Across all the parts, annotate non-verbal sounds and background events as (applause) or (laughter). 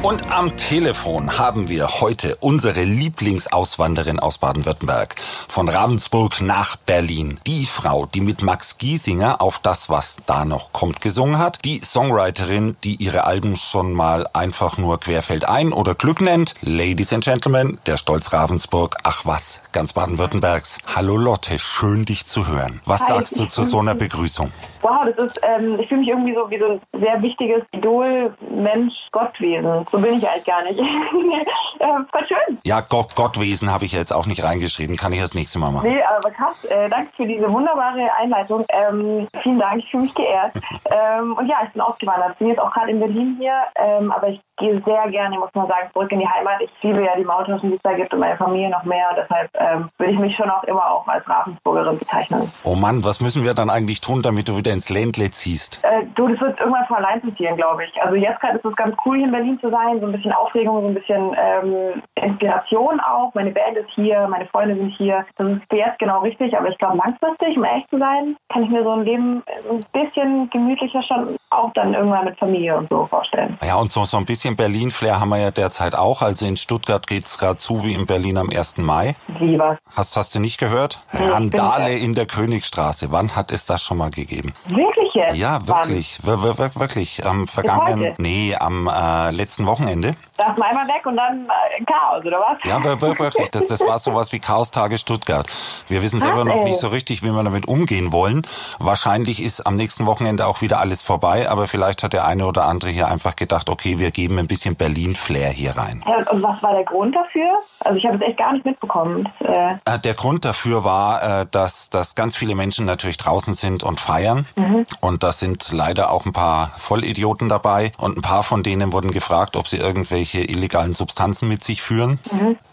Und am Telefon haben wir heute unsere Lieblingsauswanderin aus Baden-Württemberg. Von Ravensburg nach Berlin. Die Frau, die mit Max Giesinger auf das, was da noch kommt, gesungen hat. Die Songwriterin, die ihre Alben schon mal einfach nur querfeldein oder Glück nennt. Ladies and Gentlemen, der Stolz Ravensburg. Ach was, ganz Baden-Württembergs. Hallo Lotte, schön dich zu hören. Was Hi. sagst du zu so einer Begrüßung? Wow, das ist, ähm, ich fühle mich irgendwie so wie so ein sehr wichtiges Idol, Mensch, Gottwesen. So bin ich eigentlich gar nicht. (laughs) ähm, voll schön. Ja, Gott, Gottwesen habe ich jetzt auch nicht reingeschrieben. Kann ich das nächste Mal machen. Nee, aber krass. Äh, danke für diese wunderbare Einleitung. Ähm, vielen Dank, ich fühle mich geehrt. ähm, und ja, ich bin ausgewandert. Bin jetzt auch gerade in Berlin hier, ähm, aber ich gehe sehr gerne, muss man sagen, zurück in die Heimat. Ich liebe ja die Mautauschen, die es da gibt und meine Familie noch mehr. Deshalb ähm, würde ich mich schon auch immer auch als Ravensburgerin bezeichnen. Oh Mann, was müssen wir dann eigentlich tun, damit du wieder ins Ländle ziehst? Äh, du, das wird irgendwann von allein passieren, glaube ich. Also jetzt gerade ist es ganz cool, hier in Berlin zu sein. So ein bisschen Aufregung, so ein bisschen ähm, Inspiration auch. Meine Band ist hier, meine Freunde sind hier. Das ist jetzt genau richtig. Aber ich glaube, langfristig, um ehrlich zu sein, kann ich mir so ein Leben ein bisschen gemütlicher schon auch dann irgendwann mit Familie und so vorstellen. Ja, und so, so ein bisschen Berlin-Flair haben wir ja derzeit auch. Also in Stuttgart geht's gerade zu wie in Berlin am 1. Mai. Wie was? Hast, hast du nicht gehört? Nee, Randale in der Königstraße. Wann hat es das schon mal gegeben? Wirklich jetzt? Ja, wirklich. Wir, wir, wir, wirklich. Am vergangenen, nee, am äh, letzten Wochenende. Da ist man einmal weg und dann äh, Chaos, oder was? Ja, wir, wir, (laughs) wirklich. Das, das war sowas wie Chaostage Stuttgart. Wir wissen selber noch ey. nicht so richtig, wie wir damit umgehen wollen. Wahrscheinlich ist am nächsten Wochenende auch wieder alles vorbei, aber vielleicht hat der eine oder andere hier einfach gedacht, okay, wir geben ein bisschen Berlin-Flair hier rein. Und was war der Grund dafür? Also ich habe es echt gar nicht mitbekommen. Das, äh, Äh, Der Grund dafür war, äh, dass, dass ganz viele Menschen natürlich draußen sind und feiern. Und da sind leider auch ein paar Vollidioten dabei. Und ein paar von denen wurden gefragt, ob sie irgendwelche illegalen Substanzen mit sich führen.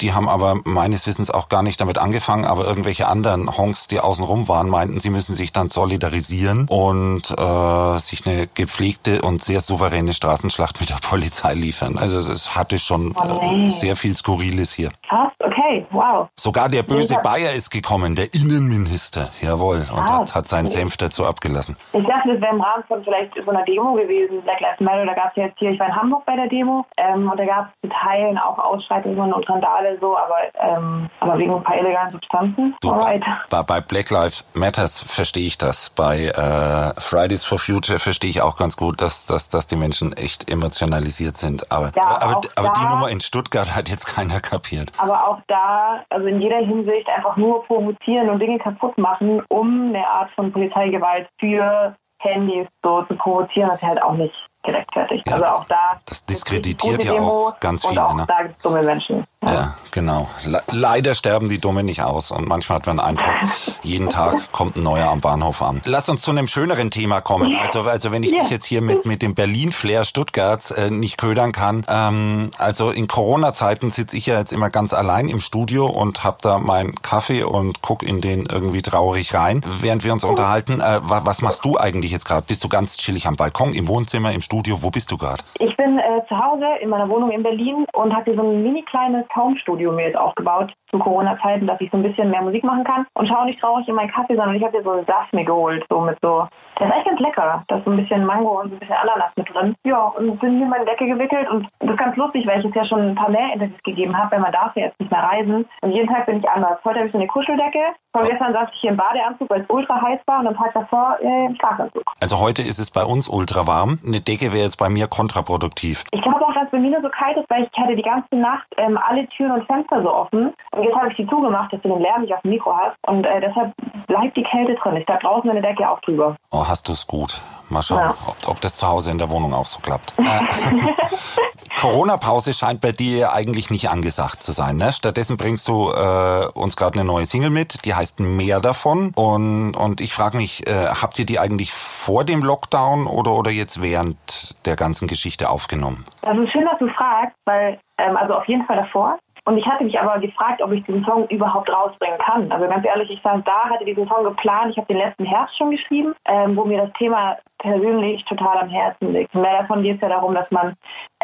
Die haben aber meines Wissens auch gar nicht damit angefangen. Aber irgendwelche anderen Honks, die außenrum waren, meinten, sie müssen sich dann solidarisieren und äh, sich eine gepflegte und sehr souveräne Straßenschlacht mit der Polizei liefern. Also es hatte schon Oh, sehr viel Skurriles hier. krass, okay, wow. Sogar der böse. Bayer ist gekommen, der Innenminister. Jawohl. Und Ah, hat, hat seinen. Senf dazu abgelassen. Ich dachte, das wäre im Rahmen von vielleicht so einer Demo gewesen, Black Lives Matter. Da gab es ja jetzt hier, ich war in Hamburg bei der Demo ähm, und da gab es zu Teilen auch Ausschreitungen und Randale so, aber, ähm, aber wegen ein paar illegalen Substanzen. Du, Alright. bei, bei Black Lives Matters verstehe ich das. Bei äh, Fridays for Future verstehe ich auch ganz gut, dass, dass, dass die Menschen echt emotionalisiert sind. Aber, Ja, aber, auch aber die da- Nummer in Stuttgart hat jetzt keiner kapiert. Aber auch da, also in jeder Hinsicht einfach nur provozieren und Dinge kaputt machen, um eine Art von Polizeigewalt für Handys so zu provozieren, das ist halt auch nicht gerechtfertigt. Ja, also auch da. das diskreditiert ja auch ganz viele, Auch ne? da gibt es dumme Menschen. Ja, genau. Le leider sterben die Dumme nicht aus und manchmal hat man den Eindruck, (laughs) jeden Tag kommt ein neuer am Bahnhof an. Lass uns zu einem schöneren Thema kommen. Also, also wenn ich Ja. dich jetzt hier mit, mit dem Berlin-Flair Stuttgarts äh, nicht ködern kann. Ähm, also in Corona-Zeiten sitze ich ja jetzt immer ganz allein im Studio und hab da meinen Kaffee und guck in den irgendwie traurig rein, während wir uns unterhalten. Äh, wa was machst du eigentlich jetzt gerade? Bist du ganz chillig am Balkon, im Wohnzimmer, im Studio? Wo bist du gerade? Ich bin äh, zu Hause in meiner Wohnung in Berlin und habe hier so ein mini kleines Home-Studio mir jetzt aufgebaut zu Corona-Zeiten, dass ich so ein bisschen mehr Musik machen kann und schaue nicht traurig in meinen Kaffee, sondern ich habe hier so einen Saft mir geholt, so mit so, der ist echt ganz lecker. Da ist so ein bisschen Mango und so ein bisschen Ananas mit drin. Ja, und hier in meine Decke gewickelt und das ist ganz lustig, weil ich jetzt ja schon ein paar mehr Interviews gegeben habe, weil man darf ja jetzt nicht mehr reisen. Und jeden Tag bin ich anders. Heute habe ich so eine Kuscheldecke. Vorgestern saß ich hier im Badeanzug, weil es ultra heiß war und am Tag davor äh, im Schlafanzug. Also heute ist es bei uns ultra warm. Eine Decke wäre jetzt bei mir kontraproduktiv. Ich glaube auch, dass es bei mir nur so kalt ist, weil ich hatte die ganze Nacht ähm, alle Türen und Fenster so offen. Und jetzt habe ich die zugemacht, dass du den Lärm nicht auf dem Mikro hast. Und äh, deshalb bleibt die Kälte drin. Ich da draußen eine Decke auch drüber. Oh, hast du es gut. Mal schauen, Ja. ob, ob das zu Hause in der Wohnung auch so klappt. (laughs) Äh, (laughs) Corona-Pause scheint bei dir eigentlich nicht angesagt zu sein. Ne? Stattdessen bringst du äh, uns gerade eine neue Single mit, die heißt Mehr davon. Und, und ich frage mich, äh, habt ihr die eigentlich vor dem Lockdown oder, oder jetzt während der ganzen Geschichte aufgenommen? Das ist schön, dass du fragst, weil, ähm, also auf jeden Fall davor. Und ich hatte mich aber gefragt, ob ich diesen Song überhaupt rausbringen kann. Also ganz ehrlich, ich saß da, hatte diesen Song geplant. Ich habe den letzten Herbst schon geschrieben, ähm, wo mir das Thema persönlich total am Herzen liegt. Mehr davon geht es ja darum, dass man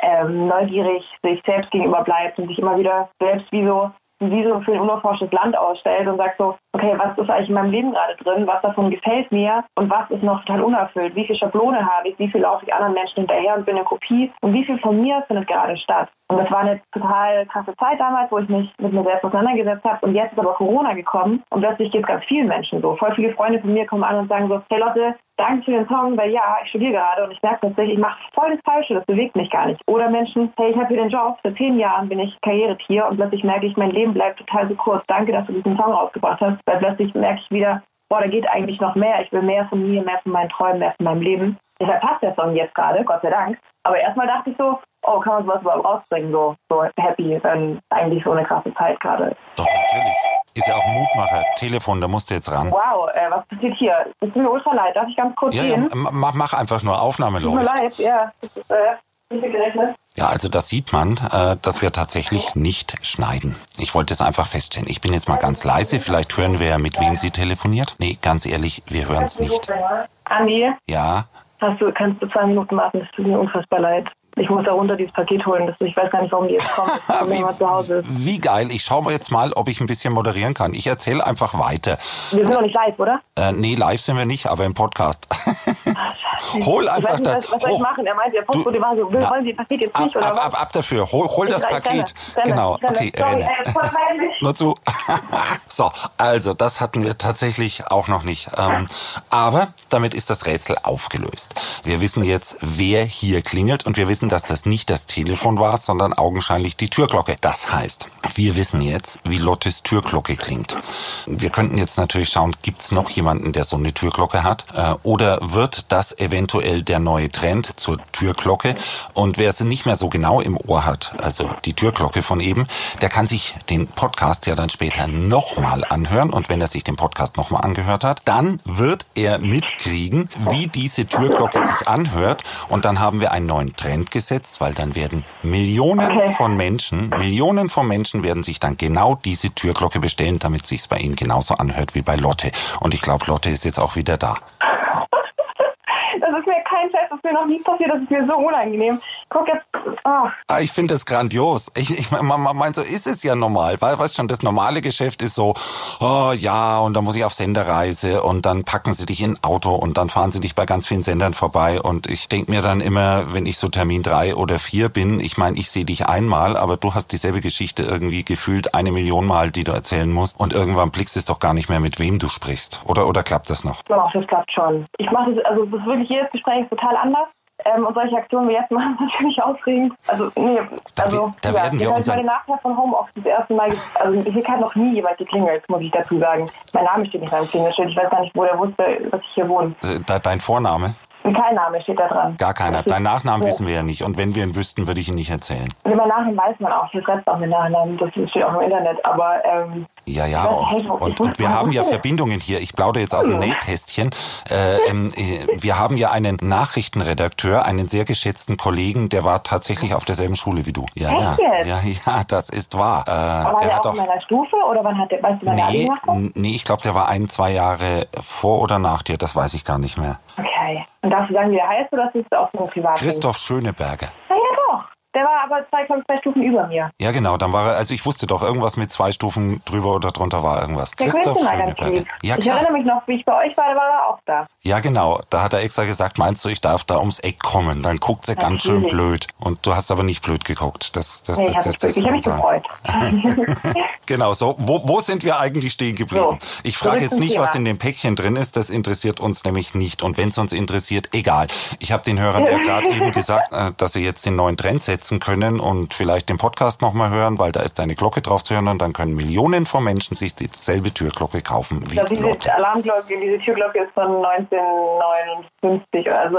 ähm, neugierig sich selbst gegenüber bleibt und sich immer wieder selbst wie so wie so für ein unerforschtes Land ausstellt und sagt so, okay, was ist eigentlich in meinem Leben gerade drin, was davon gefällt mir und was ist noch total unerfüllt, wie viel Schablone habe ich, wie viel laufe ich anderen Menschen hinterher und bin eine Kopie und wie viel von mir findet gerade statt. Und das war eine total krasse Zeit damals, wo ich mich mit mir selbst auseinandergesetzt habe. Und jetzt ist aber Corona gekommen und plötzlich geht es ganz vielen Menschen so. Voll viele Freunde von mir kommen an und sagen so, hey Lotte, danke für den Song, weil ja, ich studiere gerade und ich merke tatsächlich, ich mache voll das Falsche, das bewegt mich gar nicht. Oder Menschen, hey, ich habe hier den Job, seit zehn Jahren bin ich Karrieretier und plötzlich merke ich, mein Leben bleibt total so kurz. Danke, dass du diesen Song rausgebracht hast, weil plötzlich merke ich wieder, boah, da geht eigentlich noch mehr. Ich will mehr von mir, mehr von meinen Träumen, mehr von meinem Leben. Deshalb passt der Song jetzt gerade, Gott sei Dank. Aber erstmal dachte ich so, oh, kann man sowas überhaupt rausbringen, so, so happy, wenn eigentlich so eine krasse Zeit gerade ist. Doch, natürlich. Ist ja auch ein Mutmacher. Telefon, da musst du jetzt ran. Wow, äh, was passiert hier? Tut mir ultra leid. Darf ich ganz kurz Ja, ja, gehen? mach, mach einfach nur Aufnahme Tut mir leid, ja. Das ist, äh. Ja, also das sieht man, äh, dass wir tatsächlich nicht schneiden. Ich wollte es einfach feststellen. Ich bin jetzt mal ganz leise. Vielleicht hören wir ja, mit wem sie telefoniert. Nee, ganz ehrlich, wir hören es nicht. Andi, Ja, hast du, kannst du zwei Minuten warten? Es tut mir unfassbar leid. Ich muss da runter dieses Paket holen. Das, ich weiß gar nicht, warum die jetzt kommen. (laughs) Jemand zu Hause ist. wie geil. Ich schaue mal jetzt mal, ob ich ein bisschen moderieren kann. Ich erzähle einfach weiter. Wir sind noch nicht live, oder? Äh, nee, live sind wir nicht, aber im Podcast. (laughs) (laughs) Hol ich einfach weiß nicht, das. was, was soll ich machen? Er meinte, der Postbote war so, Na, wollen Sie das Paket jetzt ab, nicht, oder ab, ab, ab dafür. Hol, hol das Paket. Genau. Okay, Sorry, äh, voll peinlich. Nur zu. so, also das hatten wir tatsächlich auch noch nicht. Ähm, aber damit ist das Rätsel aufgelöst. Wir wissen jetzt, wer hier klingelt und wir wissen, dass das nicht das Telefon war, sondern augenscheinlich die Türglocke. Das heißt, wir wissen jetzt, wie Lottes Türglocke klingt. Wir könnten jetzt natürlich schauen, gibt's noch jemanden, der so eine Türglocke hat? Äh, oder wird das eventuell der neue Trend zur Türglocke? Und wer sie nicht mehr so genau im Ohr hat, also die Türglocke von eben, der kann sich den Podcast ja dann später nochmal anhören. Und wenn er sich den Podcast nochmal angehört hat, dann wird er mitkriegen, wie diese Türglocke sich anhört. Und dann haben wir einen neuen Trend gesetzt, weil dann werden Millionen Okay. von Menschen, Millionen von Menschen werden sich dann genau diese Türglocke bestellen, damit sich's bei ihnen genauso anhört wie bei Lotte. Und ich glaube, Lotte ist jetzt auch wieder da. Das ist mir kein Fest, das ist mir noch nie passiert, das ist mir so unangenehm. Guck jetzt, oh, Ich finde es grandios. Ich, ich man, man meint, so ist es ja normal. Weil, weißt schon, das normale Geschäft ist so, oh ja, und dann muss ich auf Senderreise und dann packen sie dich in ein Auto und dann fahren sie dich bei ganz vielen Sendern vorbei. Und ich denke mir dann immer, wenn ich so Termin drei oder vier bin, ich meine, ich sehe dich einmal, aber du hast dieselbe Geschichte irgendwie gefühlt eine Million Mal, die du erzählen musst. Und irgendwann blickst es doch gar nicht mehr, mit wem du sprichst. Oder, oder klappt das noch? doch, das klappt schon. Ich mache das, also es ist wirklich jedes Gespräch total anders. Ähm, und solche Aktionen wie jetzt machen (laughs) natürlich aufregend. Also, nee, Da also, da ja, werden wir mal den Nachteil von Homeoffice das erste Mal, also hier hat noch nie jemand geklingelt, muss ich dazu sagen. Mein Name steht nicht auf dem Klingelschild. Ich weiß gar nicht, wo der wusste, dass ich hier wohne. Äh, de- Dein Vorname? Kein Name steht da dran. Gar keiner. Dein Nachnamen Ja. wissen wir ja nicht. Und wenn wir ihn wüssten, würde ich ihn nicht erzählen. Und mein Nachnamen weiß man auch. Hier schreibt auch mein Nachnamen. Das steht auch im Internet. Aber ähm, Ja, ja, und, und, und wir haben ja Verbindungen hier. Ich plaudere jetzt aus dem Nähkästchen. Äh, ähm, äh, wir haben ja einen Nachrichtenredakteur, einen sehr geschätzten Kollegen, der war tatsächlich auf derselben Schule wie du. Ja, ja, ja, ja, das ist wahr. Äh, war der hat auch in meiner Stufe oder wann hat der, weißt du, Nee, nee, ich glaube, der war ein, zwei Jahre vor oder nach dir, das weiß ich gar nicht mehr. Okay. Und darfst du sagen, wie der heißt oder ist das auch so Privat? Christoph Schöneberger. Na ja, doch. Der war aber zwei, glaub ich, zwei Stufen über mir. Ja, genau, dann war er, also ich wusste doch, irgendwas mit zwei Stufen drüber oder drunter war irgendwas. Der Christoph Schöneberger. Ja, ich erinnere mich noch, wie ich bei euch war, da war er auch da. Ja, genau. Da hat er extra gesagt, meinst du, ich darf da ums Eck kommen? Dann guckt sie ganz schön blöd. Und du hast aber nicht blöd geguckt. Das, das, Nee, ich das, habe das, mich, ich hab mich gefreut. (laughs) (laughs) Genau, so. Wo, wo sind wir eigentlich stehen geblieben? So, ich frage jetzt nicht, Thema. was in dem Päckchen drin ist. Das interessiert uns nämlich nicht. Und wenn es uns interessiert, egal. Ich habe den Hörern ja (laughs) gerade eben gesagt, äh, dass sie jetzt den neuen Trend setzen können und vielleicht den Podcast nochmal hören, weil da ist eine Glocke drauf zu hören und dann können Millionen von Menschen sich dieselbe Türglocke kaufen wie Ich glaube, diese Alarmglocke, diese Türglocke ist von 1959, also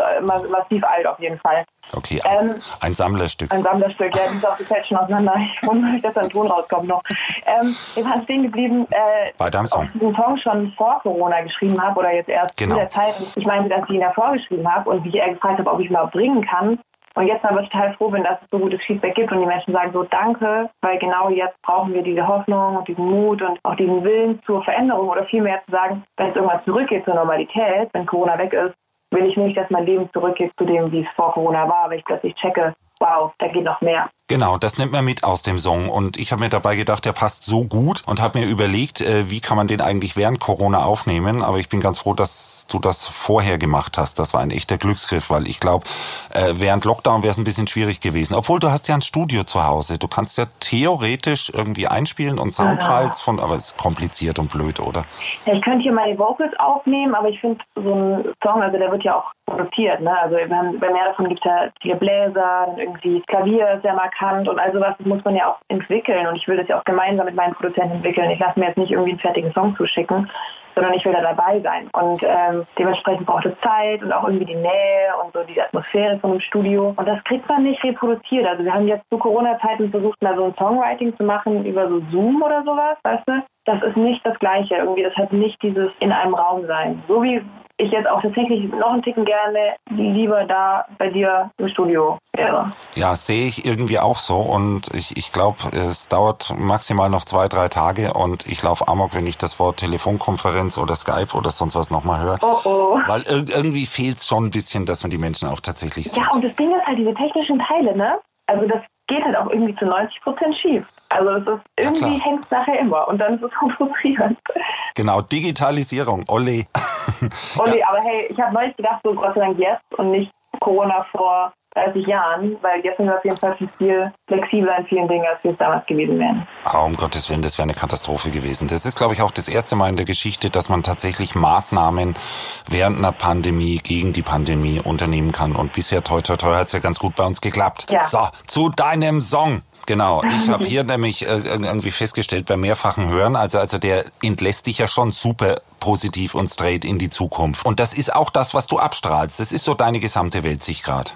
massiv alt auf jeden Fall. Okay, Ähm, ein Sammlerstück. Ein Sammlerstück, ja, die ist auch schon auseinander. Ich wundere mich, dass da ein Ton rauskommt noch. Ähm, wir waren stehen geblieben, äh, Bei deinem Song. ob ich diesen Song schon vor Corona geschrieben habe oder jetzt erst Genau. zu der Zeit. Ich meinte, dass ich ihn davor geschrieben habe und wie ich gefragt habe, ob ich ihn überhaupt bringen kann. Und jetzt aber total froh bin, dass es so gutes Feedback gibt und die Menschen sagen so Danke, weil genau jetzt brauchen wir diese Hoffnung und diesen Mut und auch diesen Willen zur Veränderung oder vielmehr zu sagen, wenn es irgendwann zurückgeht zur Normalität, wenn Corona weg ist, will ich nicht, dass mein Leben zurückgeht zu dem, wie es vor Corona war, weil ich plötzlich checke, wow, da geht noch mehr. Genau, das nimmt man mit aus dem Song. Und ich habe mir dabei gedacht, der passt so gut und habe mir überlegt, äh, wie kann man den eigentlich während Corona aufnehmen. Aber ich bin ganz froh, dass du das vorher gemacht hast. Das war ein echter Glücksgriff, weil ich glaube, äh, während Lockdown wäre es ein bisschen schwierig gewesen. Obwohl du hast ja ein Studio zu Hause. Du kannst ja theoretisch irgendwie einspielen und Soundfiles von, aber es ist kompliziert und blöd, oder? Ja, ich könnte hier meine Vocals aufnehmen, aber ich finde so ein Song, also der wird ja auch produziert. Ne? Also haben, bei mehr davon gibt es ja viele Bläser, irgendwie Klavier ist sehr markant und all sowas muss man ja auch entwickeln und ich will das ja auch gemeinsam mit meinen Produzenten entwickeln. Ich lasse mir jetzt nicht irgendwie einen fertigen Song zuschicken, sondern ich will da dabei sein. Und ähm, dementsprechend braucht es Zeit und auch irgendwie die Nähe und so die Atmosphäre von einem Studio. Und das kriegt man nicht reproduziert. Also wir haben jetzt zu Corona-Zeiten versucht, mal so ein Songwriting zu machen über so Zoom oder sowas, weißt du? Das ist nicht das Gleiche. Irgendwie, das hat nicht dieses in einem Raum sein. So wie ich jetzt auch tatsächlich noch einen Ticken gerne lieber da bei dir im Studio wäre. Ja, sehe ich irgendwie auch so und ich, ich glaube, es dauert maximal noch zwei, drei Tage und ich laufe amok, wenn ich das Wort Telefonkonferenz oder Skype oder sonst was nochmal höre. Oh oh. Weil irgendwie fehlt es schon ein bisschen, dass man die Menschen auch tatsächlich sieht. Ja, und das Ding ist halt diese technischen Teile, ne? Also das geht halt auch irgendwie zu 90 Prozent schief. Also es ist irgendwie ja, hängt es nachher immer und dann ist es so (laughs) frustrierend. Genau, Digitalisierung, Olli. (laughs) Olli, ja. aber hey, ich habe neulich gedacht, so Gott sei Dank jetzt und nicht Corona vor 30 Jahren, weil jetzt sind wir auf jeden Fall viel flexibler in vielen Dingen, als wir es damals gewesen wären. Oh, um Gottes Willen, das wäre eine Katastrophe gewesen. Das ist, glaube ich, auch das erste Mal in der Geschichte, dass man tatsächlich Maßnahmen während einer Pandemie gegen die Pandemie unternehmen kann. Und bisher, toi, toi, toi, hat es ja ganz gut bei uns geklappt. Ja. So, zu deinem Song. Genau, ich (laughs) habe hier nämlich äh, irgendwie festgestellt beim mehrfachen Hören, also also der entlässt dich ja schon super positiv und straight in die Zukunft. Und das ist auch das, was du abstrahlst. Das ist so deine gesamte Weltsicht gerade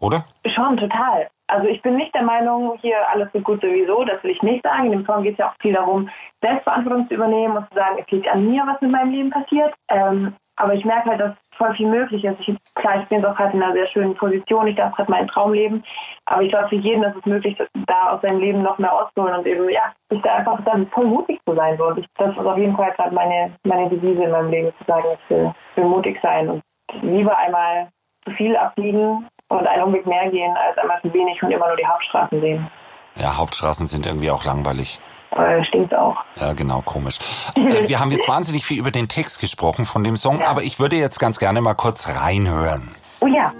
oder? Schon, total. Also ich bin nicht der Meinung, hier alles so gut sowieso, das will ich nicht sagen. In dem Song geht es ja auch viel darum, Selbstverantwortung zu übernehmen und zu sagen, es liegt an mir, was mit meinem Leben passiert. Ähm, aber ich merke halt, dass voll viel möglich ist. Ich, klar, ich bin auch gerade in einer sehr schönen Position, ich darf gerade meinen Traum leben. Aber ich glaube, für jeden ist es möglich, da aus seinem Leben noch mehr auszuholen und eben, ja, sich da einfach dann voll mutig zu sein. Und ich, das ist auf jeden Fall gerade meine, meine Devise in meinem Leben, zu sagen, ich will, will mutig sein und lieber einmal zu viel abbiegen und einen Umweg mehr gehen, als einmal zu wenig und immer nur die Hauptstraßen sehen. Ja, Hauptstraßen sind irgendwie auch langweilig. Äh, stinkt auch. Ja, genau, komisch. äh, wir haben jetzt wahnsinnig viel über den Text gesprochen von dem Song, ja. aber ich würde jetzt ganz gerne mal kurz reinhören. Oh ja.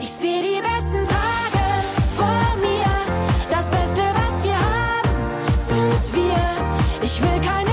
Ich sehe die besten Tage vor mir. Das Beste, was wir haben, sind's wir. Ich will keine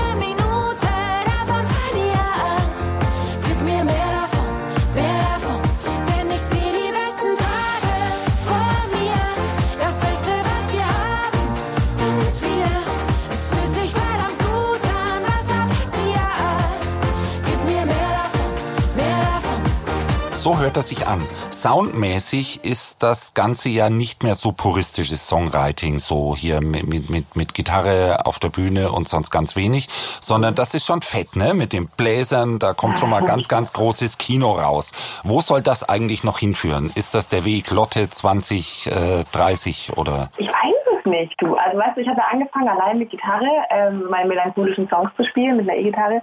hört das sich an. Soundmäßig ist das Ganze ja nicht mehr so puristisches Songwriting, so hier mit, mit, mit Gitarre auf der Bühne und sonst ganz wenig, sondern das ist schon fett, ne? Mit den Bläsern, da kommt schon mal (laughs) ganz, ganz großes Kino raus. Wo soll das eigentlich noch hinführen? Ist das der Weg Lotte 2030 äh, oder? Ich weiß es nicht, du. Also weißt du, ich hatte angefangen allein mit Gitarre, ähm, meine melancholischen Songs zu spielen mit einer E-Gitarre.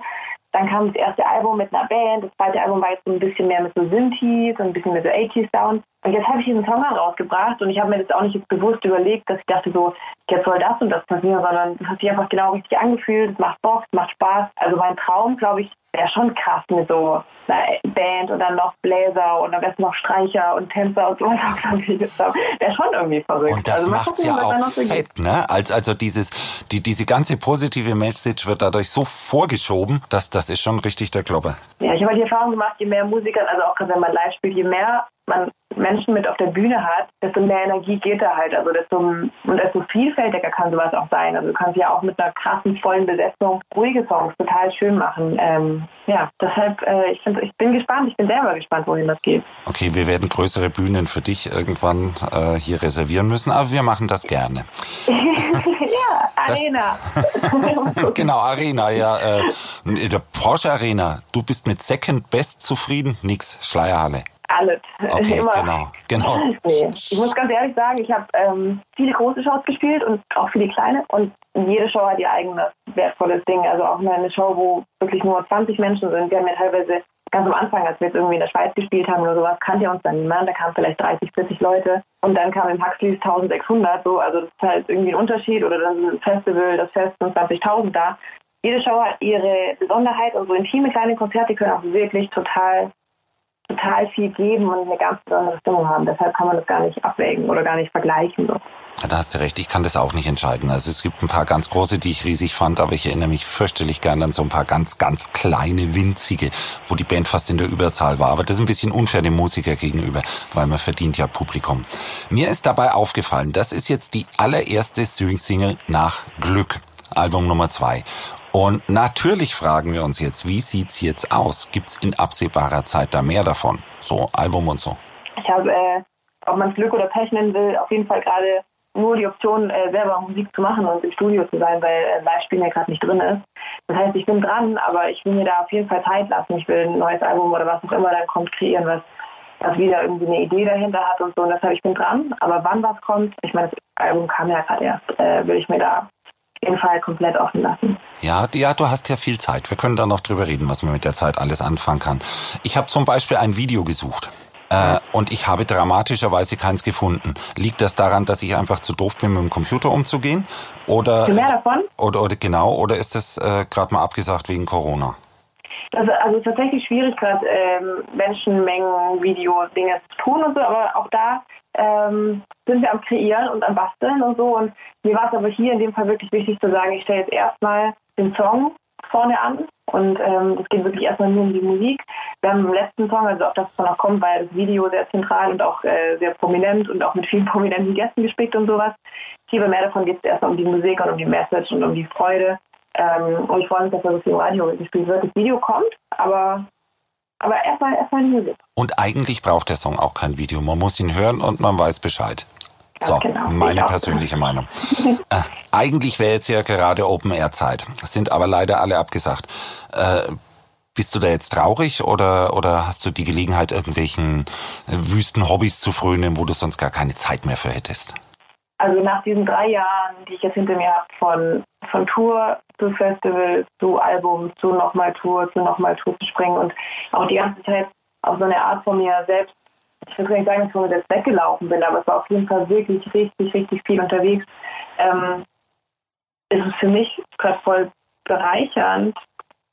Dann kam das erste Album mit einer Band, das zweite Album war jetzt so ein bisschen mehr mit so Synthes und ein bisschen mit so 80s Sound. Und jetzt habe ich diesen Song herausgebracht und ich habe mir das auch nicht bewusst überlegt, dass ich dachte so, jetzt soll das und das passieren, sondern es hat sich einfach genau richtig angefühlt, es macht Bock, es macht Spaß. Also mein Traum, glaube ich, wäre schon krass mit so einer Band und dann noch Bläser und am besten noch Streicher und Tänzer und so weiter. (laughs) Wäre schon irgendwie verrückt. Und das also macht ja auch so fett, ne? Also, also dieses, die, diese ganze positive Message wird dadurch so vorgeschoben, dass das ist schon richtig der Klopper. Ja, ich habe die Erfahrung gemacht, je mehr Musiker, also auch wenn man live spielt, je mehr man Menschen mit auf der Bühne hat, desto mehr Energie geht da halt. Also desto, und desto vielfältiger kann sowas auch sein. Also du kannst ja auch mit einer krassen, vollen Besetzung ruhige Songs total schön machen. Ähm, ja, deshalb, äh, ich, find, ich bin gespannt, ich bin selber gespannt, wohin das geht. Okay, wir werden größere Bühnen für dich irgendwann äh, hier reservieren müssen, aber wir machen das gerne. (laughs) ja, Arena. (laughs) genau, Arena, ja. Äh, der Porsche Arena, du bist mit Second Best zufrieden? Nix, Schleierhalle alles. Okay, Immer. genau. genau. Nee. Ich muss ganz ehrlich sagen, ich habe ähm, viele große Shows gespielt und auch viele kleine und jede Show hat ihr eigenes wertvolles Ding. Also auch eine Show, wo wirklich nur 20 Menschen sind. Wir haben ja teilweise ganz am Anfang, als wir jetzt irgendwie in der Schweiz gespielt haben oder sowas, kannte uns dann niemand. Da kamen vielleicht 30, 40 Leute und dann kamen im Huxleys 1600 so. Also das ist halt irgendwie ein Unterschied oder dann ein Festival, das Fest sind 20.000 da. Jede Show hat ihre Besonderheit und so intime kleine Konzerte können auch wirklich total total viel geben und eine ganz besondere Stimmung haben. Deshalb kann man das gar nicht abwägen oder gar nicht vergleichen. So. Da hast du recht, ich kann das auch nicht entscheiden. Also es gibt ein paar ganz große, die ich riesig fand, aber ich erinnere mich fürchterlich gern an so ein paar ganz, ganz kleine, winzige, wo die Band fast in der Überzahl war. Aber das ist ein bisschen unfair dem Musiker gegenüber, weil man verdient ja Publikum. Mir ist dabei aufgefallen, das ist jetzt die allererste Swing-Single nach Glück. Album Nummer zwei. Und natürlich fragen wir uns jetzt, wie sieht's jetzt aus? Gibt's in absehbarer Zeit da mehr davon? So, Album und so. Ich habe, äh, ob man es Glück oder Pech nennen will, auf jeden Fall gerade nur die Option, äh, selber Musik zu machen und im Studio zu sein, weil äh, Live-Spielen ja gerade nicht drin ist. Das heißt, ich bin dran, aber ich will mir da auf jeden Fall Zeit lassen. Ich will ein neues Album oder was auch immer dann kommt, kreieren, was, was wieder irgendwie eine Idee dahinter hat und so. Und deshalb, ich bin dran. Aber wann was kommt, ich meine, das Album kam ja gerade erst, äh, will ich mir da jeden Fall komplett offen lassen. Ja, ja, du hast ja viel Zeit. Wir können da noch drüber reden, was man mit der Zeit alles anfangen kann. Ich habe zum Beispiel ein Video gesucht. Äh, und ich habe dramatischerweise keins gefunden. Liegt das daran, dass ich einfach zu doof bin, mit dem Computer umzugehen? Oder, mehr davon? Oder, oder genau, oder ist das äh, gerade mal abgesagt wegen Corona? Das, also es ist tatsächlich schwierig, gerade ähm, Menschenmengen, Video, Dinge zu tun und so, aber auch da ähm, sind wir am Kreieren und am Basteln und so. Und mir war es aber hier in dem Fall wirklich wichtig zu sagen, ich stelle jetzt erstmal den Song vorne an und ähm, es geht wirklich erstmal nur um die Musik. Wir haben im letzten Song, also auch das was noch kommt, weil das Video sehr zentral und auch äh, sehr prominent und auch mit vielen prominenten Gästen gespickt und sowas. Hier bei mehr davon geht es erstmal um die Musik und um die Message und um die Freude. Ähm, und ich freue mich, dass da so viel im Radio gespielt wird. Das Video kommt, aber aber erstmal erstmal Musik. Und eigentlich braucht der Song auch kein Video. Man muss ihn hören und man weiß Bescheid. So, genau, meine persönliche (laughs) Meinung. äh, eigentlich wäre jetzt ja gerade Open Air Zeit, sind aber leider alle abgesagt. Äh, bist du da jetzt traurig oder, oder hast du die Gelegenheit, irgendwelchen äh, wüsten Hobbys zu frönen, wo du sonst gar keine Zeit mehr für hättest? Also nach diesen drei Jahren, die ich jetzt hinter mir habe, von, von Tour zu Festival, zu Album, zu nochmal Tour, zu nochmal Tour zu springen und auch die ganze Zeit auf so eine Art von mir selbst, ich würde nicht sagen, dass ich von mir selbst weggelaufen bin, aber es war auf jeden Fall wirklich richtig, richtig viel unterwegs. Ähm, ist es für mich gerade voll bereichernd,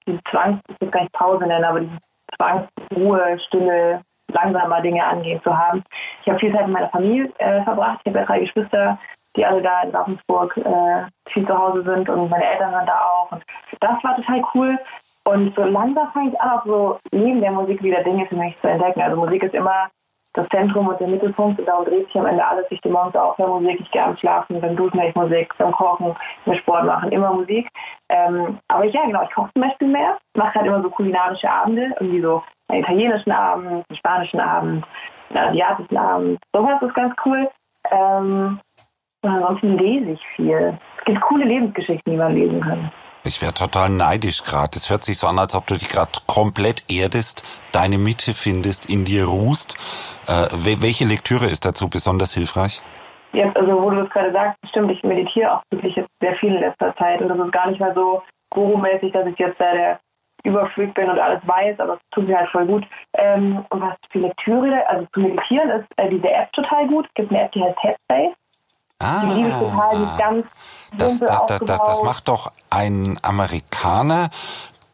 diese Zwangs, ich will gar nicht Pause nennen, aber diese Zwangsruhe, Stille, langsamer Dinge angehen zu haben. Ich habe viel Zeit mit meiner Familie äh, verbracht. Ich habe ja drei Geschwister, die alle da in Ravensburg äh, viel zu Hause sind und meine Eltern sind da auch. Und das war total cool. Und so langsam fange ich an, auch so neben der Musik wieder Dinge für mich zu entdecken. Also Musik ist immer das Zentrum und der Mittelpunkt und darum dreht sich am Ende alles. Ich stehe morgens auf, höre Musik, ich gehe abends schlafen, beim Duschen ich Musik, beim Kochen, beim Sport machen, immer Musik. Ähm, aber ja, genau, ich koche zum Beispiel mehr, mache halt immer so kulinarische Abende, irgendwie so einen italienischen Abend, einen spanischen Abend, einen asiatischen Abend. Sowas ist ganz cool. Ähm, und ansonsten lese ich viel. Es gibt coole Lebensgeschichten, die man lesen kann. Ich wäre total neidisch gerade. Es hört sich so an, als ob du dich gerade komplett erdest, deine Mitte findest, in dir ruhst. Äh, welche Lektüre ist dazu besonders hilfreich? Jetzt, also wo du das gerade sagst, stimmt, ich meditiere auch wirklich jetzt sehr viel in letzter Zeit und das ist gar nicht mehr so guru-mäßig, dass ich jetzt da der Überfreak bin und alles weiß, aber es tut mir halt voll gut. Ähm, und was für Lektüre, also zu meditieren ist äh, diese App total gut. Es gibt eine App, die heißt Headspace. Ah, die liebe ich total, die ist ganz das, das, das, das, macht doch ein Amerikaner,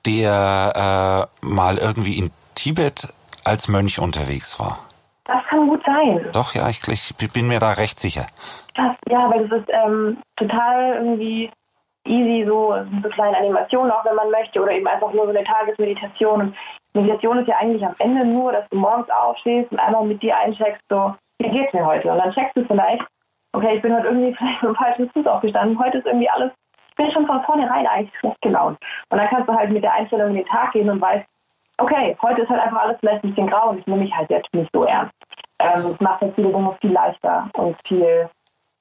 der äh, mal irgendwie in Tibet als Mönch unterwegs war. Das kann gut sein. Doch, ja, ich, ich bin mir da recht sicher. Das, ja, weil das ist ähm, total irgendwie easy, so, so kleine Animationen auch, wenn man möchte, oder eben einfach nur so eine Tagesmeditation. Und Meditation ist ja eigentlich am Ende nur, dass du morgens aufstehst und einmal mit dir eincheckst, so, wie geht's mir heute? Und dann checkst du vielleicht, okay, ich bin heute irgendwie (laughs) vielleicht mit dem falschen Fuß aufgestanden, heute ist irgendwie alles, ich bin schon von vornherein eigentlich schlecht gelaunt. Und dann kannst du halt mit der Einstellung in den Tag gehen und weißt, okay, heute ist halt einfach alles vielleicht ein bisschen grau und ich nehme mich halt jetzt nicht so ernst. Ähm, das macht halt viele Dinge viel leichter und viel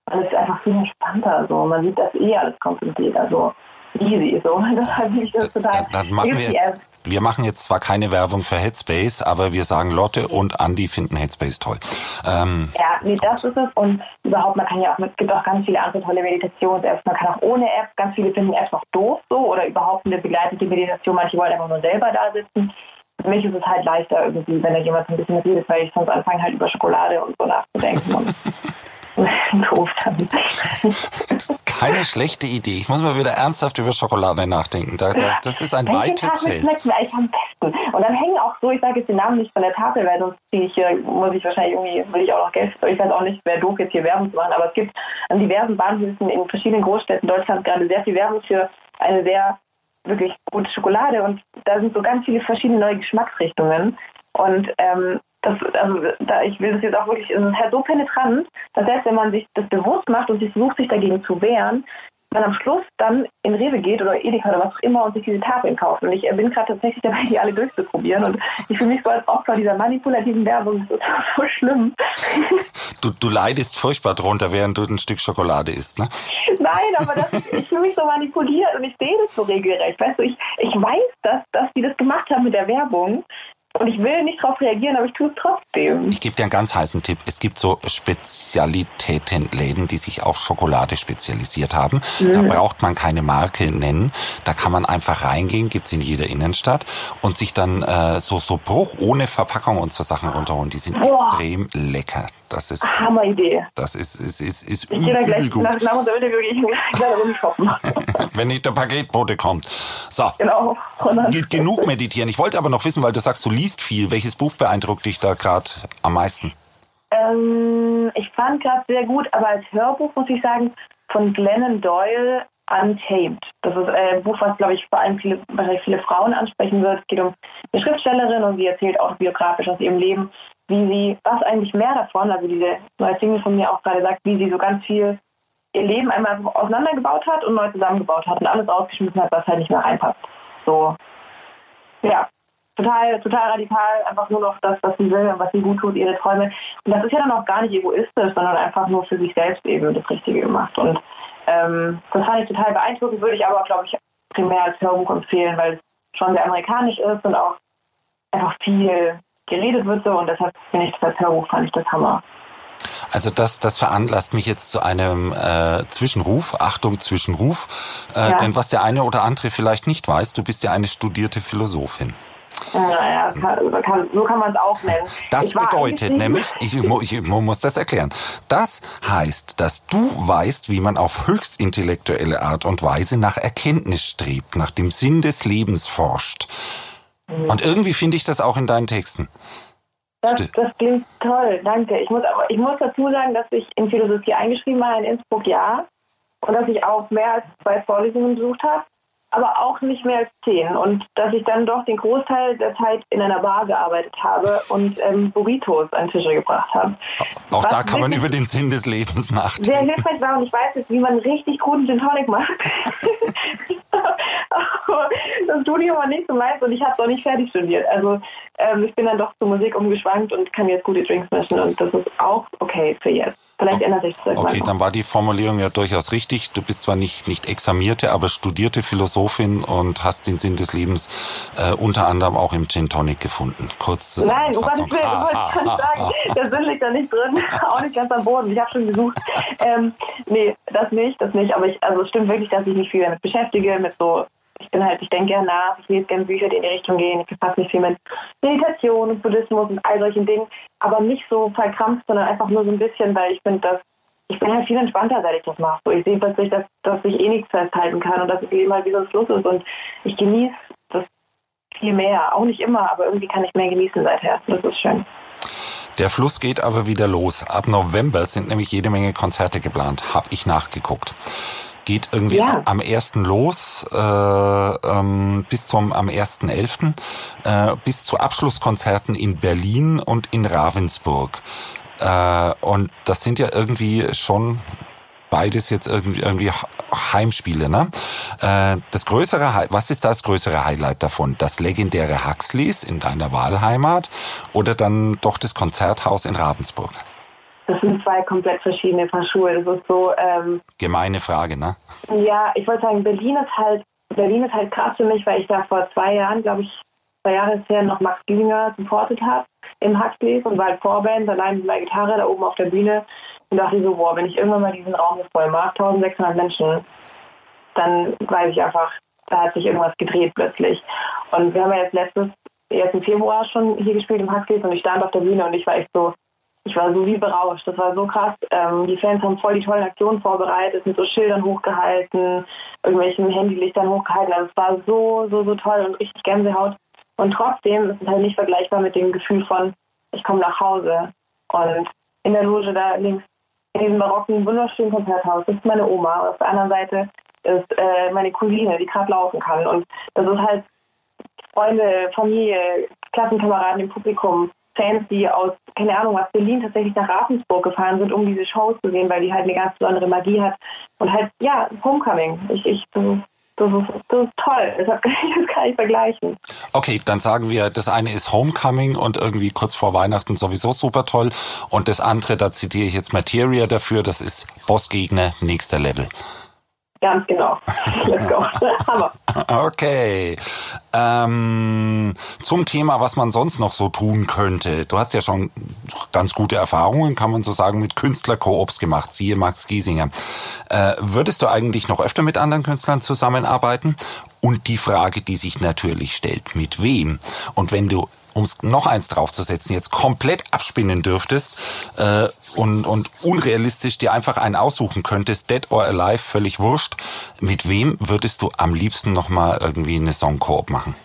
alles ist einfach viel entspannter. So. Man sieht das eh alles konzentriert. Also easy. So. Deshalb (laughs) ich das total. Dann, machen wir, jetzt, wir machen jetzt zwar keine Werbung für Headspace, aber wir sagen, Lotte und Andy finden Headspace toll. Ähm, ja, nee, das ist es. Und überhaupt, man kann ja auch, es gibt auch ganz viele andere tolle Meditations-Apps. Man kann auch ohne App, ganz viele finden Apps noch doof so oder überhaupt eine begleitete Meditation. Manche wollen einfach nur selber da sitzen. für mich ist es halt leichter irgendwie, wenn da jemand ein bisschen redet, weil ich sonst anfange halt über Schokolade und so nachzudenken. (laughs) Und doof dann. Keine schlechte Idee. Ich muss mal wieder ernsthaft über Schokolade nachdenken. Da, da, das ist ein Welche weites Feld. schmeckt mir eigentlich am besten? Und dann hängen auch so, ich sage jetzt den Namen nicht von der Tafel, weil sonst ziehe ich hier, muss ich wahrscheinlich irgendwie, will ich auch noch Geld, ich weiß auch nicht, wer doof jetzt hier Werbung zu machen, aber es gibt an diversen Bahnhöfen in verschiedenen Großstädten Deutschlands gerade sehr viel Werbung für eine sehr wirklich gute Schokolade und da sind so ganz viele verschiedene neue Geschmacksrichtungen und ähm, das, also da, ich will das jetzt auch wirklich, es ist halt so penetrant, dass selbst wenn man sich das bewusst macht und sich versucht, sich dagegen zu wehren, man am Schluss dann in Rewe geht oder Edeka oder was auch immer und sich diese Tafeln kauft. Und ich äh, bin gerade tatsächlich dabei, die alle durchzuprobieren. Und ich fühle mich so als Opfer dieser manipulativen Werbung. Das ist (laughs) so schlimm. Du, du leidest furchtbar drunter, während du ein Stück Schokolade isst, ne? Nein, aber das, ich fühle mich so manipuliert und ich sehe das so regelrecht. Weißt du, ich, ich weiß, dass, dass die das gemacht haben mit der Werbung. Und ich will nicht darauf reagieren, aber ich tue es trotzdem. Ich gebe dir einen ganz heißen Tipp. Es gibt so Spezialitätenläden, die sich auf Schokolade spezialisiert haben. Da braucht man keine Marke nennen. Da kann man einfach reingehen, gibt's in jeder Innenstadt und sich dann äh, so, so Bruch ohne Verpackung und so Sachen runterholen. Die sind Boah. extrem lecker. Das ist, Hammeridee. das ist, ist, ist, ist Ich gehe da übel gleich gut, nach, nach unserem Interview gehe ich (laughs) gleich rum shoppen. (laughs) wenn nicht der Paketbote kommt. So. genau. Dann- Genug meditieren. Ich wollte aber noch wissen, weil du sagst, du liest viel. Welches Buch beeindruckt dich da gerade am meisten? Ähm, ich fand gerade sehr gut, aber als Hörbuch muss ich sagen, von Glennon Doyle Untamed. Das ist äh, ein Buch, was, glaube ich, vor allem viele, viele Frauen ansprechen wird. Es geht um eine Schriftstellerin und sie erzählt auch biografisch aus ihrem Leben, wie sie, was eigentlich mehr davon, also diese neue Single von mir auch gerade sagt, wie sie so ganz viel ihr Leben einmal auseinandergebaut hat und neu zusammengebaut hat und alles rausgeschmissen hat, was halt nicht mehr reinpasst. So, ja, total, total radikal, einfach nur noch das, was sie will und was sie gut tut, ihre Träume. Und das ist ja dann auch gar nicht egoistisch, sondern einfach nur für sich selbst eben das Richtige gemacht. Und ähm, das fand ich total beeindruckend, würde ich aber, glaube ich, primär als Hörbuch empfehlen, weil es schon sehr amerikanisch ist und auch einfach viel geredet wird so und deshalb finde ich das als Hörbuch, fand ich das Hammer. Also das, das veranlasst mich jetzt zu einem äh, Zwischenruf. Achtung, Zwischenruf. Äh, Ja. Denn was der eine oder andere vielleicht nicht weiß, du bist ja eine studierte Philosophin. Naja, kann, kann, so kann man es auch nennen. Das bedeutet nämlich, ich, ich mu- muss das erklären, das heißt, dass du weißt, wie man auf höchst intellektuelle Art und Weise nach Erkenntnis strebt, nach dem Sinn des Lebens forscht. Mhm. Und irgendwie finde ich das auch in deinen Texten. Das, das klingt toll, danke. Ich muss, aber ich muss dazu sagen, dass ich in Philosophie eingeschrieben war in Innsbruck, ja. Und dass ich auch mehr als zwei Vorlesungen besucht habe, aber auch nicht mehr als zehn. Und dass ich dann doch den Großteil der Zeit in einer Bar gearbeitet habe und ähm, Burritos an Tische gebracht habe. Auch Was da kann man über den Sinn des Lebens Sehr nachdenken. hilfreich war und ich weiß jetzt, wie man richtig guten Gin Tonic macht. (laughs) Das Studium war nicht so meins und ich habe es auch nicht fertig studiert. Also ähm, ich bin dann doch zur Musik umgeschwankt und kann jetzt gute Drinks mischen und das ist auch okay für jetzt. Vielleicht ändert sich das Okay, dann war die Formulierung ja durchaus richtig. Du bist zwar nicht, nicht examierte, aber studierte Philosophin und hast den Sinn des Lebens äh, unter anderem auch im Gin Tonic gefunden. Kurz Nein, um Gottes. Willen, ich wollte schon ha, ha, sagen, der Sinn liegt da nicht drin, (laughs) auch nicht ganz am Boden. Ich habe schon gesucht. Ähm, nee, das nicht, das nicht. Aber ich, also es stimmt wirklich, dass ich mich viel damit beschäftige, mit so, ich bin halt, ich denke gerne nach, ich lese gerne Bücher, die in die Richtung gehen. Ich befasse mich viel mit Meditation und Buddhismus und all solchen Dingen, aber nicht so verkrampft, sondern einfach nur so ein bisschen, weil ich finde, dass ich bin halt viel entspannter, seit ich das mache. So, ich sehe plötzlich, dass, dass ich eh nichts festhalten kann und dass es Leben halt wie so ein Fluss ist und ich genieße das viel mehr. Auch nicht immer, aber irgendwie kann ich mehr genießen seither. Das ist schön. Der Fluss geht aber wieder los. Ab November sind nämlich jede Menge Konzerte geplant. Hab ich nachgeguckt. Geht irgendwie Ja. am 1. los äh, ähm, bis zum am 1.11. Äh, bis zu Abschlusskonzerten in Berlin und in Ravensburg. Äh, und das sind ja irgendwie schon beides jetzt irgendwie, irgendwie Heimspiele. Ne? Äh, das größere, was ist das größere Highlight davon? Das legendäre Huxleys in deiner Wahlheimat oder dann doch das Konzerthaus in Ravensburg? Das sind zwei komplett verschiedene Paar Schuhe. Das ist so, ähm, Gemeine Frage, ne? ja, ich wollte sagen, Berlin ist halt, Berlin ist halt krass für mich, weil ich da vor zwei Jahren, glaube ich, zwei Jahre ist her, noch Max Giesinger supportet habe im Huxleys und war halt Vorband, allein mit meiner Gitarre da oben auf der Bühne und dachte so, boah, wenn ich irgendwann mal diesen Raum voll mache, 1600 Menschen, dann weiß ich einfach, da hat sich irgendwas gedreht plötzlich. Und wir haben ja jetzt letztes jetzt im Februar schon hier gespielt im Huskies und ich stand auf der Bühne und ich war echt so, ich war so wie berauscht. Das war so krass. Ähm, die Fans haben voll die tollen Aktionen vorbereitet, mit so Schildern hochgehalten, irgendwelchen Handylichtern hochgehalten. Also es war so, so, so toll und richtig Gänsehaut. Und trotzdem ist es halt nicht vergleichbar mit dem Gefühl von, ich komme nach Hause und in der Loge da links in diesem barocken, wunderschönen Konzerthaus ist meine Oma. Und auf der anderen Seite ist äh, meine Cousine, die gerade laufen kann. Und das ist halt Freunde, Familie, Klassenkameraden im Publikum, Fans, die aus, keine Ahnung, aus Berlin tatsächlich nach Ravensburg gefahren sind, um diese Show zu sehen, weil die halt eine ganz besondere Magie hat. Und halt, ja, Homecoming. Ich, ich, das ist, das ist, das toll. Das kann ich gar nicht vergleichen. Okay, dann sagen wir, das eine ist Homecoming und irgendwie kurz vor Weihnachten sowieso super toll. Und das andere, da zitiere ich jetzt Materia dafür, das ist Bossgegner, nächster Level. Ganz genau. (laughs) Let's go. (laughs) Hammer. Okay. Ähm, zum Thema, was man sonst noch so tun könnte. Du hast ja schon ganz gute Erfahrungen, kann man so sagen, mit Künstler-Koops gemacht. Siehe Max Giesinger. Äh, würdest du eigentlich noch öfter mit anderen Künstlern zusammenarbeiten? Und die Frage, die sich natürlich stellt, mit wem? Und wenn du um es noch eins draufzusetzen, jetzt komplett abspinnen dürftest äh, und, und unrealistisch dir einfach einen aussuchen könntest, Dead or Alive, völlig wurscht, mit wem würdest du am liebsten nochmal irgendwie eine Songkoop machen?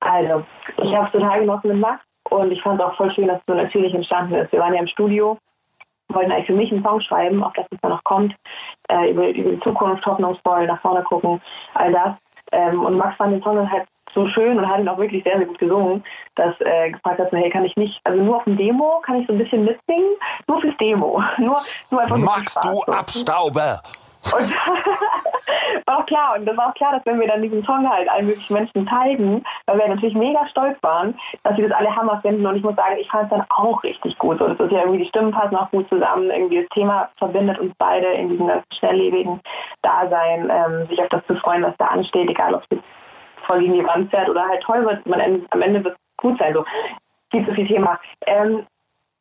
Also, ich habe total genossen mit Max und ich fand es auch voll schön, dass es so natürlich entstanden ist. Wir waren ja im Studio, wollten eigentlich für mich einen Song schreiben, auf das es dann noch kommt, äh, über, über die Zukunft, hoffnungsvoll, nach vorne gucken, all das. Ähm, und Max fand den Song dann halt so schön und hat ihn auch wirklich sehr, sehr gut gesungen, dass äh, gefragt hat, hey, kann ich nicht, also nur auf dem Demo kann ich so ein bisschen mitsingen, nur fürs Demo. (laughs) Nur, nur einfach Magst du Abstauber? Und (laughs) war auch klar, und das war auch klar, dass wenn wir dann diesen Song halt allen möglichen Menschen zeigen, weil wir natürlich mega stolz waren, dass sie das alle Hammer finden und ich muss sagen, ich fand es dann auch richtig gut. Und es ist ja irgendwie, die Stimmen passen auch gut zusammen, irgendwie das Thema verbindet uns beide in diesem ganzen schnelllebigen Dasein, ähm, sich auf das zu freuen, was da ansteht, egal ob es voll gegen die Wand fährt oder halt toll wird, man, am Ende wird es gut sein. So viel zu viel Thema. Ähm,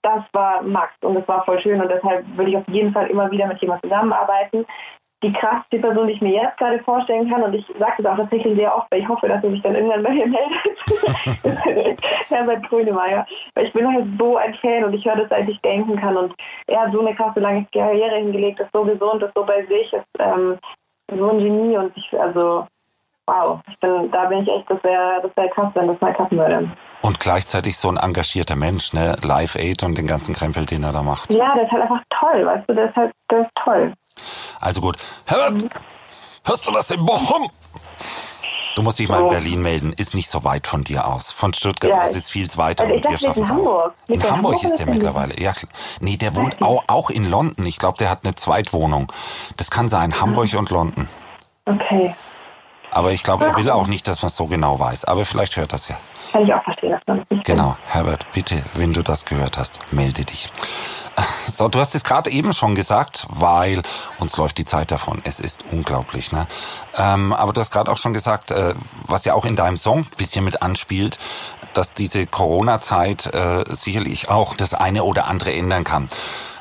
das war Max und das war voll schön und deshalb würde ich auf jeden Fall immer wieder mit jemandem zusammenarbeiten. Die krasseste Person, die ich mir jetzt gerade vorstellen kann, und ich sage das auch tatsächlich sehr oft, weil ich hoffe, dass er sich dann irgendwann bei mir meldet, (laughs) (laughs) Herbert Grönemeyer. Weil ich bin halt so ein Fan und ich höre das, seit ich denken kann. Und er hat so eine krasse lange Karriere hingelegt, ist so gesund, ist so bei sich, ist ähm, so ein Genie und ich, also wow, bin, da bin ich echt, das wäre das wär krass, wenn das mal klappen würde. Und gleichzeitig so ein engagierter Mensch, ne? Live Aid und den ganzen Krempel, den er da macht. Ja, der ist halt einfach toll, weißt du, der ist halt, der ist toll. Also gut. Herbert, mhm. hörst du das in Bochum? Du musst dich mal in Berlin melden, ist nicht so weit von dir aus. Von Stuttgart ja, ist es viel weiter also und wir schaffen es auch. Hamburg. In Hamburg, Hamburg ist der mittlerweile. Ja, nee, der wohnt auch, auch in London. Ich glaube, der hat eine Zweitwohnung. Das kann sein, Hamburg mhm. und London. Okay. Aber ich glaube, er will auch nicht, dass man es so genau weiß. Aber vielleicht hört das ja. Kann ich auch verstehen, dass man das nicht Genau, Herbert, bitte, wenn du das gehört hast, melde dich. So, du hast es gerade eben schon gesagt, weil uns läuft die Zeit davon. Es ist unglaublich, ne? Ähm, aber du hast gerade auch schon gesagt, äh, was ja auch in deinem Song ein bisschen mit anspielt, dass diese Corona-Zeit äh, sicherlich auch das eine oder andere ändern kann.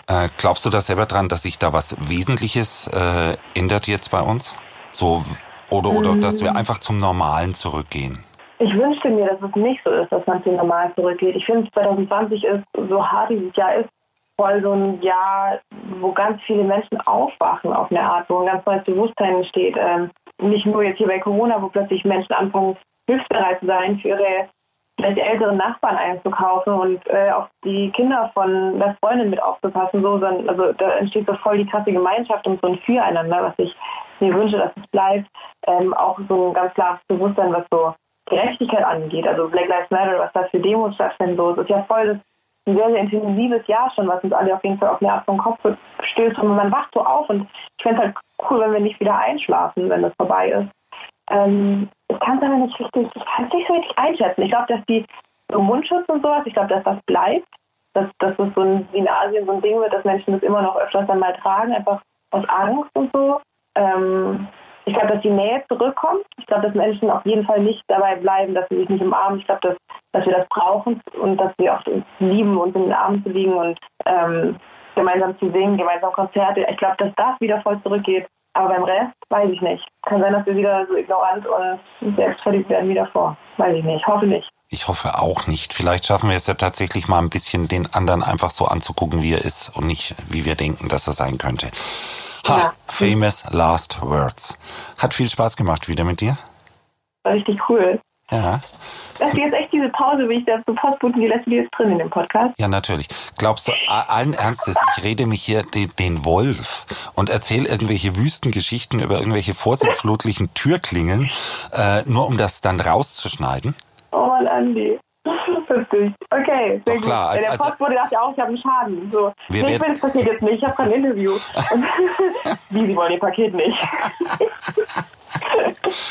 Äh, glaubst du da selber dran, dass sich da was Wesentliches äh, ändert jetzt bei uns? So oder, oder dass wir einfach zum Normalen zurückgehen? Ich wünschte mir, dass es nicht so ist, dass man zum Normalen zurückgeht. Ich finde, 2020 ist, so hart dieses Jahr ist, voll so ein Jahr, wo ganz viele Menschen aufwachen auf eine Art, wo ein ganz neues Bewusstsein entsteht. Ähm, nicht nur jetzt hier bei Corona, wo plötzlich Menschen anfangen, hilfsbereit zu sein, für ihre vielleicht älteren Nachbarn einzukaufen und äh, auf die Kinder von der Freundin mit aufzupassen. So, also da entsteht so voll die krasse Gemeinschaft und so ein Füreinander, was ich mir wünsche, dass es bleibt. Ähm, auch so ein ganz klares Bewusstsein, was so Gerechtigkeit angeht. Also Black Lives Matter, was da für Demos stattfinden. So, es ist ja voll das ein sehr, sehr intensives Jahr schon, was uns alle auf jeden Fall auf eine vom Kopf stößt und man wacht so auf und ich fände es halt cool, wenn wir nicht wieder einschlafen, wenn das vorbei ist. Ähm, ich kann es aber nicht richtig, ich kann es nicht so richtig einschätzen. Ich glaube, dass die so Mundschutz und sowas, ich glaube, dass das bleibt, dass, dass es so ein, wie in Asien so ein Ding wird, dass Menschen das immer noch öfters dann mal tragen, einfach aus Angst und so. Ähm, ich glaube, dass die Nähe zurückkommt. Ich glaube, dass Menschen auf jeden Fall nicht dabei bleiben, dass sie sich nicht umarmen. Ich glaube, dass, dass wir das brauchen und dass wir auch lieben, uns in den Armen zu liegen und ähm, gemeinsam zu singen, gemeinsam Konzerte. Ich glaube, dass das wieder voll zurückgeht. Aber beim Rest weiß ich nicht. Kann sein, dass wir wieder so ignorant und selbstverliebt werden wie davor. Weiß ich nicht. Hoffe nicht. Ich hoffe auch nicht. Vielleicht schaffen wir es ja tatsächlich mal ein bisschen den anderen einfach so anzugucken, wie er ist und nicht, wie wir denken, dass er sein könnte. Ha, Ja. famous last words. Hat viel Spaß gemacht wieder mit dir. War richtig cool. Ja. Das ist jetzt echt diese Pause, wie ich das so postbuten, die lässt du jetzt drin in dem Podcast. Ja, natürlich. Glaubst du, allen Ernstes, ich rede mich hier den, den Wolf und erzähle irgendwelche Wüstengeschichten über irgendwelche vorsitzflutlichen Türklingeln, äh, nur um das dann rauszuschneiden? Oh Mann, Andi. Lustig. Okay, sehr Doch klar, als- der also- Postbote dachte auch, ich habe einen Schaden. So, Wir nee, ich will das Paket jetzt nicht, ich habe gerade ein Interview. (laughs) (laughs) Wie, Sie wollen Ihr Paket nicht? (laughs)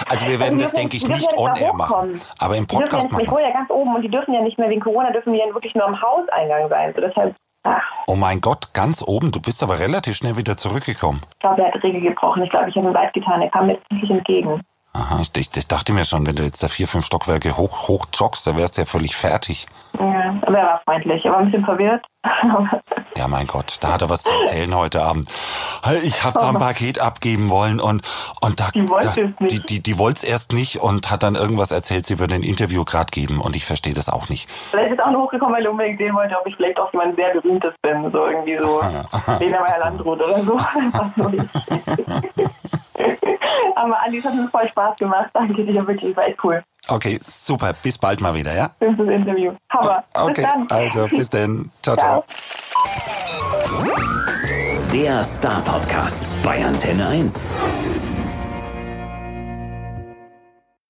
Also wir werden Die das, denke ich, nicht ja on da air machen. Aber im Podcast machen ich wir ja ganz oben und die dürfen ja nicht mehr wegen Corona, dürfen die ja wirklich nur am Hauseingang sein. So, deshalb, ach, Oh mein Gott, ganz oben. Du bist aber relativ schnell wieder zurückgekommen. ich glaube, er hat Regel gebrochen. Ich glaube, ich habe ihm leid getan. Er kam mir wirklich entgegen. Aha, ich, ich, ich dachte mir schon, wenn du jetzt da vier, fünf Stockwerke hoch, hoch joggst, da wärst du ja völlig fertig. Ja, aber er war freundlich. Er war ein bisschen verwirrt. (laughs) Ja, mein Gott, da hat er was zu erzählen heute Abend. Ich habe da ein Paket abgeben wollen und und da, Die wollte es die die, die wollte es erst nicht und hat dann irgendwas erzählt, sie würde ein Interview gerade geben und ich verstehe das auch nicht. Vielleicht ist auch nur hochgekommen, weil er unbedingt sehen wollte, ob ich vielleicht auch jemand sehr Berühmtes bin. So irgendwie so (laughs) Lena Meyer Landrut oder so. (laughs) (laughs) Aber Andi, es hat mir voll Spaß gemacht. Danke dir wirklich. War echt cool. Okay, super, bis bald mal wieder, ja? Fünftes Interview. Hammer. Bis Okay, dann. also bis denn. Ciao, ciao. Ciao. Der Star Podcast bei Antenne 1.